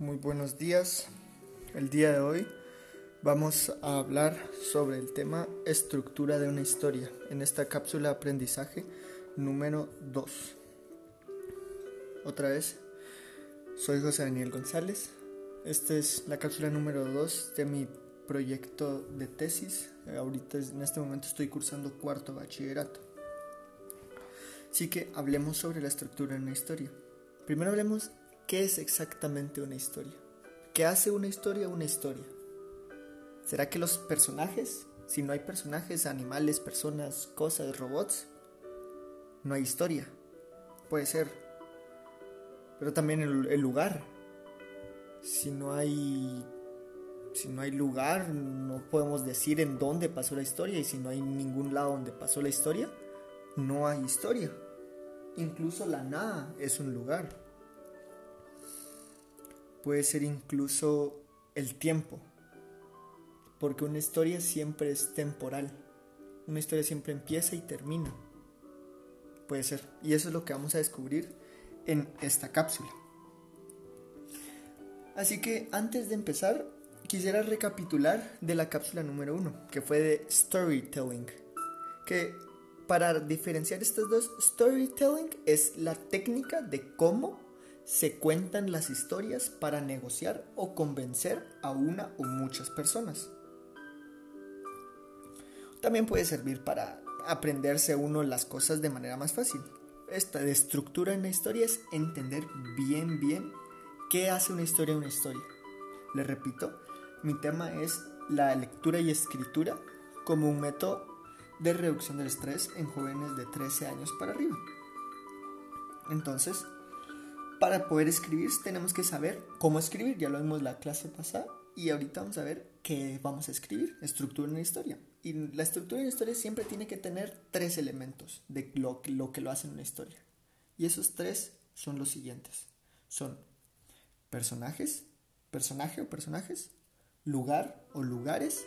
Muy buenos días. El día de hoy vamos a hablar sobre el tema estructura de una historia en esta cápsula de aprendizaje número 2. Otra vez, soy José Daniel González. Esta es la cápsula número 2 de mi proyecto de tesis. Ahorita en este momento estoy cursando cuarto bachillerato. Así que hablemos sobre la estructura de una historia. Primero hablemos qué es exactamente una historia. ¿Qué hace una historia una historia? ¿Será que los personajes, si no hay personajes, animales, personas, cosas, robots, no hay historia? Puede ser. Pero también el, lugar. Si no hay si no hay lugar, no podemos decir en dónde pasó la historia y si no hay ningún lado donde pasó la historia, no hay historia. Incluso la nada es un lugar. Puede ser incluso el tiempo. Porque una historia siempre es temporal. Una historia siempre empieza y termina. Puede ser. Y eso es lo que vamos a descubrir en esta cápsula. Así que antes de empezar, quisiera recapitular de la cápsula número uno, que fue de storytelling. Que para diferenciar estas dos, storytelling es la técnica de cómo se cuentan las historias para negociar o convencer a una o muchas personas. También puede servir para aprenderse uno las cosas de manera más fácil. Esta de estructura en la historia es entender bien, bien qué hace una historia una historia. Les repito, mi tema es la lectura y escritura como un método de reducción del estrés en jóvenes de 13 años para arriba. Entonces, para poder escribir tenemos que saber cómo escribir, ya lo vimos la clase pasada y ahorita vamos a ver qué vamos a escribir, estructura en la historia. Y la estructura en la historia siempre tiene que tener tres elementos de lo, lo que lo hace una historia. Y esos tres son los siguientes. Son personajes, personaje o personajes, lugar o lugares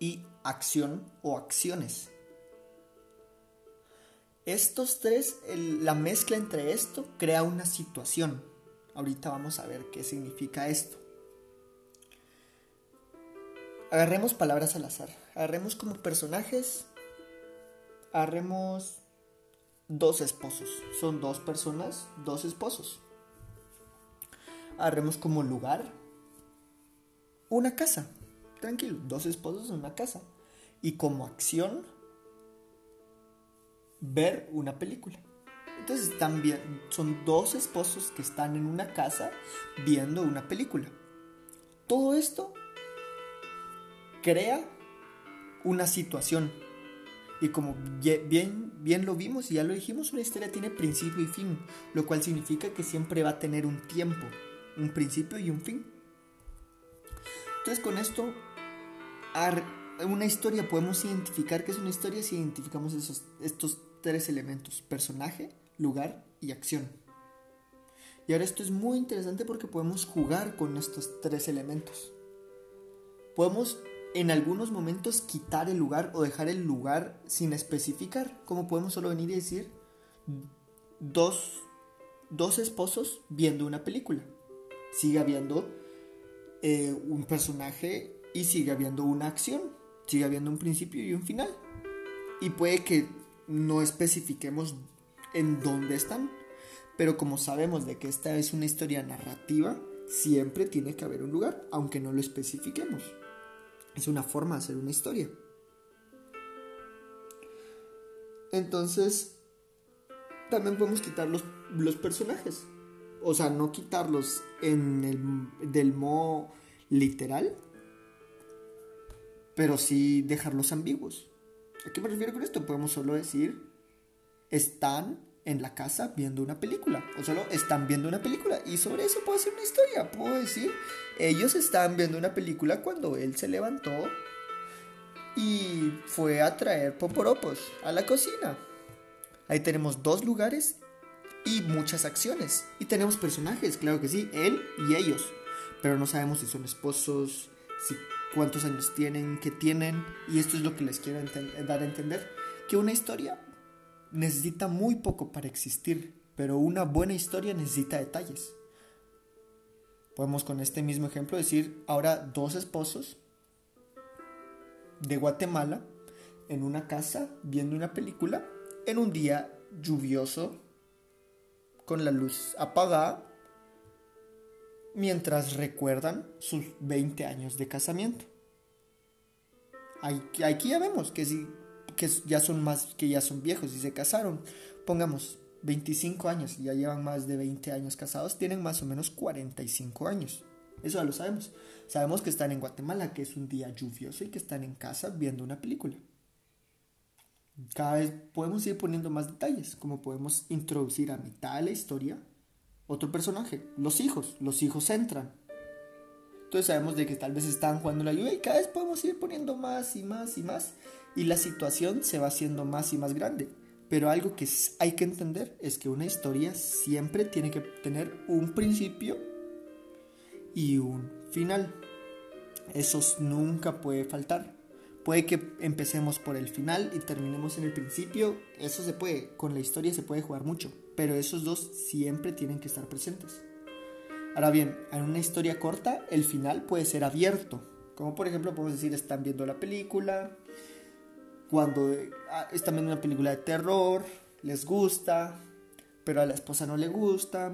y acción o acciones. Estos tres, la mezcla entre esto crea una situación. Ahorita vamos a ver qué significa esto. Agarremos palabras al azar. Agarremos como personajes. Agarremos dos esposos. Son dos personas, dos esposos. Agarremos como lugar una casa. Tranquilo, dos esposos en una casa. Y como acción, ver una película. Entonces están bien, son dos esposos que están en una casa viendo una película. Todo esto crea una situación. Y como bien, bien lo vimos y ya lo dijimos, una historia tiene principio y fin, lo cual significa que siempre va a tener un tiempo, un principio y un fin. Entonces con esto, una historia podemos identificar que es una historia si identificamos esos, estos tres elementos, personaje, lugar y acción. Y ahora esto es muy interesante porque podemos jugar con estos tres elementos. Podemos en algunos momentos quitar el lugar o dejar el lugar sin especificar, como podemos solo venir y decir dos, dos esposos viendo una película. Sigue habiendo eh, un personaje y sigue habiendo una acción, sigue habiendo un principio y un final. Y puede que no especifiquemos en dónde están, pero como sabemos de que esta es una historia narrativa, siempre tiene que haber un lugar, aunque no lo especifiquemos. Es una forma de hacer una historia. Entonces, también podemos quitar los, los personajes o sea, no quitarlos en el, del modo literal, pero sí dejarlos ambiguos. ¿A qué me refiero con esto? Podemos solo decir, están en la casa viendo una película, o solo están viendo una película, y sobre eso puedo hacer una historia, puedo decir, ellos estaban viendo una película cuando él se levantó y fue a traer poporopos a la cocina. Ahí tenemos dos lugares y muchas acciones. Y tenemos personajes, claro que sí, él y ellos. Pero no sabemos si son esposos, si cuántos años tienen, qué tienen. Y esto es lo que les quiero dar a entender. Que una historia necesita muy poco para existir, pero una buena historia necesita detalles. Podemos con este mismo ejemplo decir ahora dos esposos de Guatemala en una casa viendo una película en un día lluvioso con la luz apagada mientras recuerdan sus 20 años de casamiento. Aquí, ya vemos que, que ya son más que ya son viejos y se casaron. Pongamos 25 años ya llevan más de 20 años casados, tienen más o menos 45 años. Eso ya lo sabemos. Sabemos que están en Guatemala, que es un día lluvioso y que están en casa viendo una película. Cada vez podemos ir poniendo más detalles, como podemos introducir a mitad de la historia otro personaje, los hijos. Los hijos entran. Entonces sabemos de que tal vez están jugando la lluvia y cada vez podemos ir poniendo más y más y más y la situación se va haciendo más y más grande. Pero algo que hay que entender es que una historia siempre tiene que tener un principio y un final. Eso nunca puede faltar. Puede que empecemos por el final y terminemos en el principio. Eso se puede. Con la historia se puede jugar mucho. Pero esos dos siempre tienen que estar presentes. Ahora bien, en una historia corta, el final puede ser abierto. Como por ejemplo, podemos decir, están viendo la película. Cuando ah, están viendo una película de terror, les gusta, pero a la esposa no le gusta.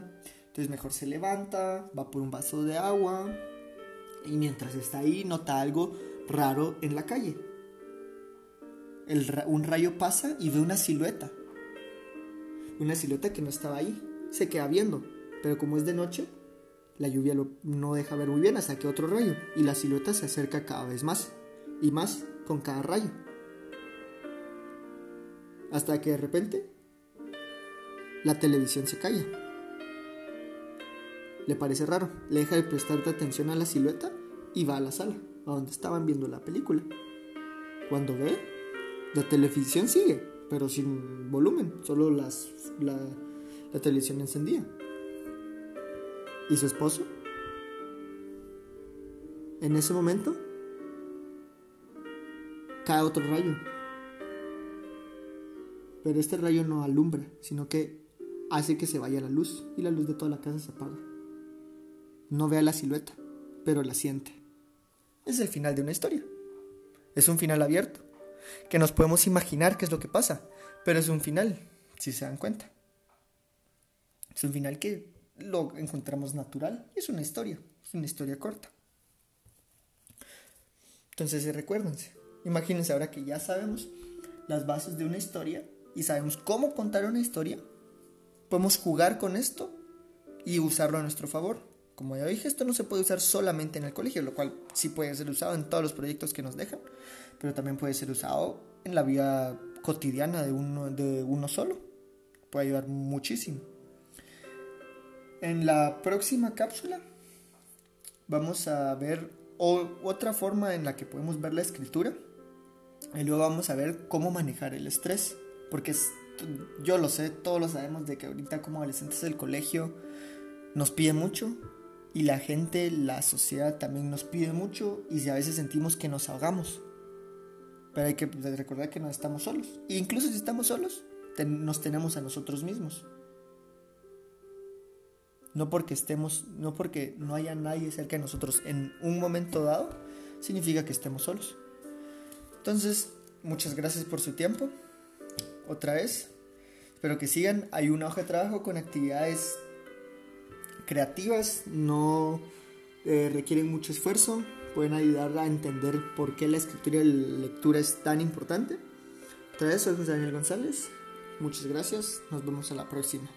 Entonces mejor se levanta, va por un vaso de agua y mientras está ahí nota algo raro en la calle. un rayo pasa y ve una silueta. Una silueta que no estaba ahí. Se queda viendo, pero como es de noche, la lluvia no deja ver muy bien hasta que otro rayo y la silueta se acerca cada vez más y más con cada rayo. Hasta que de repente la televisión se calla. Le parece raro, le deja de prestar atención a la silueta y va a la sala a donde estaban viendo la película. Cuando ve, la televisión sigue, pero sin volumen, solo la, la televisión encendida. ¿Y su esposo? En ese momento, cae otro rayo. Pero este rayo no alumbra, sino que hace que se vaya la luz y la luz de toda la casa se apaga. No ve a la silueta, pero la siente es el final de una historia. Es un final abierto, que nos podemos imaginar qué es lo que pasa, pero es un final, si se dan cuenta. Es un final que lo encontramos natural es una historia, es una historia corta. Entonces recuérdense, imagínense ahora que ya sabemos las bases de una historia y sabemos cómo contar una historia, podemos jugar con esto y usarlo a nuestro favor. Como ya dije, esto no se puede usar solamente en el colegio, lo cual sí puede ser usado en todos los proyectos que nos dejan, pero también puede ser usado en la vida cotidiana de uno, de uno solo. Puede ayudar muchísimo. En la próxima cápsula vamos a ver otra forma en la que podemos ver la escritura y luego vamos a ver cómo manejar el estrés, porque yo lo sé, todos lo sabemos de que ahorita como adolescentes del colegio nos pide mucho y la gente, la sociedad también nos pide mucho y a veces sentimos que nos ahogamos. Pero hay que recordar que no estamos solos. E incluso si estamos solos, nos tenemos a nosotros mismos. No porque estemos, no porque no haya nadie cerca de nosotros en un momento dado, significa que estemos solos. Entonces, muchas gracias por su tiempo. Otra vez, espero que sigan. Hay una hoja de trabajo con actividades creativas, no eh, requieren mucho esfuerzo, pueden ayudar a entender por qué la escritura y la lectura es tan importante. Otra vez, soy José Daniel González, muchas gracias, nos vemos a la próxima.